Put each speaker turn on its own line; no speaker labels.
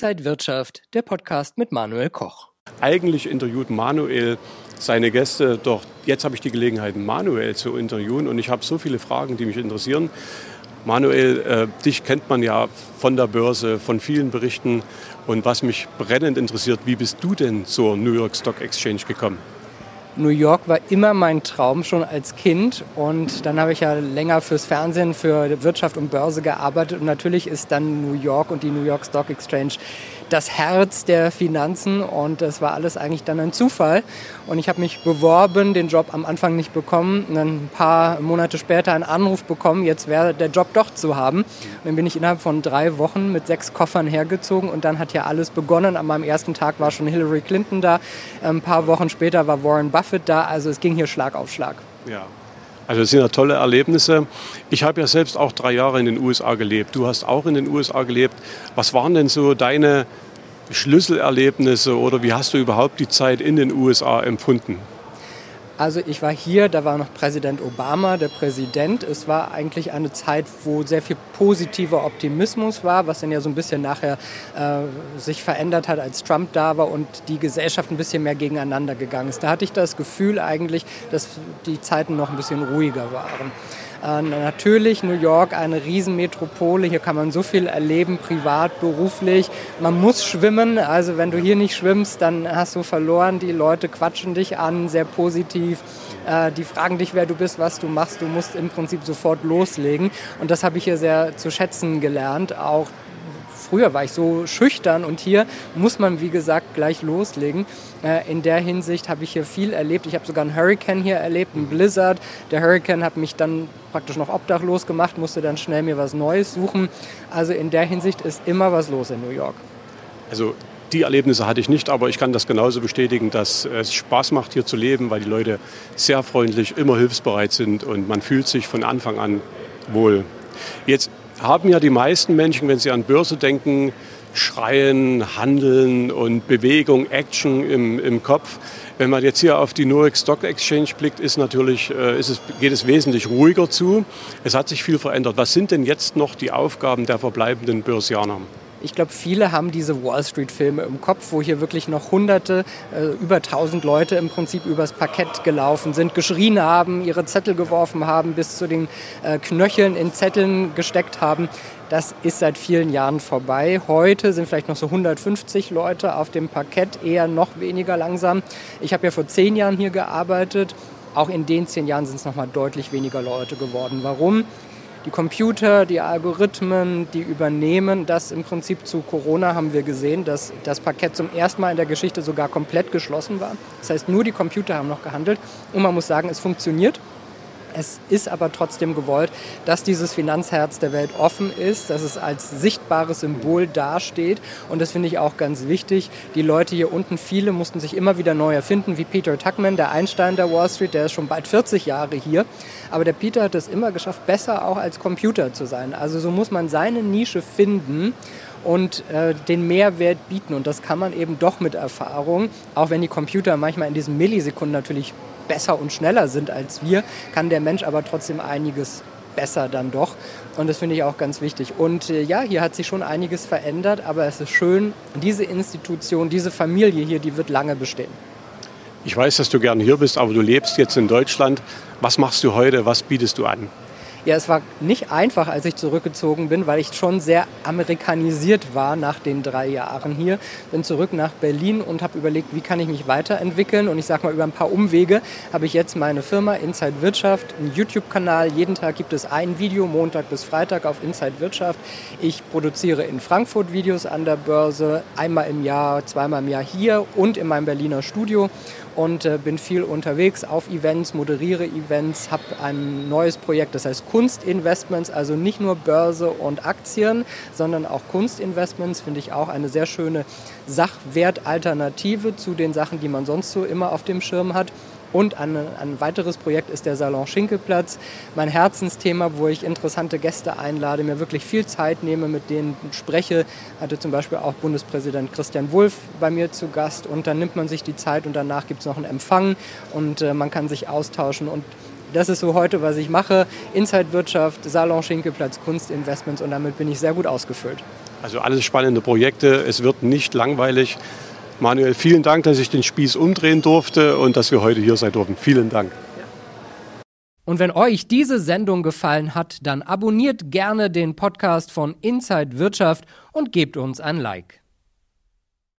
Inside Wirtschaft, der Podcast mit Manuel Koch.
Eigentlich interviewt Manuel seine Gäste, doch jetzt habe ich die Gelegenheit, Manuel zu interviewen und ich habe so viele Fragen, die mich interessieren. Manuel, äh, dich kennt man ja von der Börse, von vielen Berichten und was mich brennend interessiert, wie bist du denn zur New York Stock Exchange gekommen?
New York war immer mein Traum schon als Kind und dann habe ich ja länger fürs Fernsehen, für Wirtschaft und Börse gearbeitet und natürlich ist dann New York und die New York Stock Exchange das Herz der Finanzen und das war alles eigentlich dann ein Zufall. Und ich habe mich beworben, den Job am Anfang nicht bekommen, und dann ein paar Monate später einen Anruf bekommen, jetzt wäre der Job doch zu haben. Und dann bin ich innerhalb von drei Wochen mit sechs Koffern hergezogen und dann hat ja alles begonnen. An meinem ersten Tag war schon Hillary Clinton da, ein paar Wochen später war Warren Buffett da, also es ging hier Schlag auf Schlag.
Ja. Also das sind ja tolle Erlebnisse. Ich habe ja selbst auch drei Jahre in den USA gelebt. Du hast auch in den USA gelebt. Was waren denn so deine Schlüsselerlebnisse oder wie hast du überhaupt die Zeit in den USA empfunden?
Also ich war hier, da war noch Präsident Obama, der Präsident. Es war eigentlich eine Zeit, wo sehr viel positiver Optimismus war, was dann ja so ein bisschen nachher äh, sich verändert hat, als Trump da war und die Gesellschaft ein bisschen mehr gegeneinander gegangen ist. Da hatte ich das Gefühl eigentlich, dass die Zeiten noch ein bisschen ruhiger waren. Äh, natürlich New York eine Riesenmetropole, hier kann man so viel erleben, privat, beruflich. Man muss schwimmen, also wenn du hier nicht schwimmst, dann hast du verloren. Die Leute quatschen dich an, sehr positiv. Äh, die fragen dich, wer du bist, was du machst. Du musst im Prinzip sofort loslegen. Und das habe ich hier sehr zu schätzen gelernt. Auch früher war ich so schüchtern und hier muss man, wie gesagt, gleich loslegen. Äh, in der Hinsicht habe ich hier viel erlebt. Ich habe sogar einen Hurricane hier erlebt, einen Blizzard. Der Hurricane hat mich dann praktisch noch obdachlos gemacht, musste dann schnell mir was Neues suchen. Also in der Hinsicht ist immer was los in New York.
Also die Erlebnisse hatte ich nicht, aber ich kann das genauso bestätigen, dass es Spaß macht, hier zu leben, weil die Leute sehr freundlich, immer hilfsbereit sind und man fühlt sich von Anfang an wohl. Jetzt haben ja die meisten Menschen, wenn sie an Börse denken, Schreien, Handeln und Bewegung, Action im, im Kopf. Wenn man jetzt hier auf die York Stock Exchange blickt, ist natürlich, äh, ist es, geht es wesentlich ruhiger zu. Es hat sich viel verändert. Was sind denn jetzt noch die Aufgaben der verbleibenden Börsianer?
Ich glaube, viele haben diese Wall Street-Filme im Kopf, wo hier wirklich noch Hunderte, äh, über tausend Leute im Prinzip übers Parkett gelaufen sind, geschrien haben, ihre Zettel geworfen haben, bis zu den äh, Knöcheln in Zetteln gesteckt haben. Das ist seit vielen Jahren vorbei. Heute sind vielleicht noch so 150 Leute auf dem Parkett, eher noch weniger langsam. Ich habe ja vor zehn Jahren hier gearbeitet. Auch in den zehn Jahren sind es noch mal deutlich weniger Leute geworden. Warum? Die Computer, die Algorithmen, die übernehmen das im Prinzip zu Corona haben wir gesehen, dass das Parkett zum ersten Mal in der Geschichte sogar komplett geschlossen war. Das heißt, nur die Computer haben noch gehandelt und man muss sagen, es funktioniert. Es ist aber trotzdem gewollt, dass dieses Finanzherz der Welt offen ist, dass es als sichtbares Symbol dasteht. Und das finde ich auch ganz wichtig. Die Leute hier unten, viele mussten sich immer wieder neu erfinden, wie Peter Tuckman, der Einstein der Wall Street, der ist schon bald 40 Jahre hier. Aber der Peter hat es immer geschafft, besser auch als Computer zu sein. Also so muss man seine Nische finden und äh, den Mehrwert bieten. Und das kann man eben doch mit Erfahrung, auch wenn die Computer manchmal in diesen Millisekunden natürlich besser und schneller sind als wir, kann der Mensch aber trotzdem einiges besser dann doch. Und das finde ich auch ganz wichtig. Und äh, ja, hier hat sich schon einiges verändert, aber es ist schön, diese Institution, diese Familie hier, die wird lange bestehen.
Ich weiß, dass du gern hier bist, aber du lebst jetzt in Deutschland. Was machst du heute? Was bietest du an?
Ja, es war nicht einfach, als ich zurückgezogen bin, weil ich schon sehr amerikanisiert war nach den drei Jahren hier. Bin zurück nach Berlin und habe überlegt, wie kann ich mich weiterentwickeln. Und ich sage mal, über ein paar Umwege habe ich jetzt meine Firma Inside Wirtschaft, einen YouTube-Kanal. Jeden Tag gibt es ein Video, Montag bis Freitag auf Inside Wirtschaft. Ich produziere in Frankfurt Videos an der Börse, einmal im Jahr, zweimal im Jahr hier und in meinem Berliner Studio und äh, bin viel unterwegs auf Events, moderiere Events, habe ein neues Projekt, das heißt Kunstinvestments, also nicht nur Börse und Aktien, sondern auch Kunstinvestments, finde ich auch eine sehr schöne Sachwertalternative zu den Sachen, die man sonst so immer auf dem Schirm hat. Und ein, ein, weiteres Projekt ist der Salon Schinkelplatz, mein Herzensthema, wo ich interessante Gäste einlade, mir wirklich viel Zeit nehme, mit denen spreche. Hatte zum Beispiel auch Bundespräsident Christian Wulff bei mir zu Gast und dann nimmt man sich die Zeit und danach gibt es noch einen Empfang und äh, man kann sich austauschen und das ist so heute, was ich mache. Inside Wirtschaft, Salon Schinkelplatz, Kunstinvestments und damit bin ich sehr gut ausgefüllt.
Also alles spannende Projekte. Es wird nicht langweilig. Manuel, vielen Dank, dass ich den Spieß umdrehen durfte und dass wir heute hier sein durften. Vielen Dank.
Und wenn euch diese Sendung gefallen hat, dann abonniert gerne den Podcast von Inside Wirtschaft und gebt uns ein Like.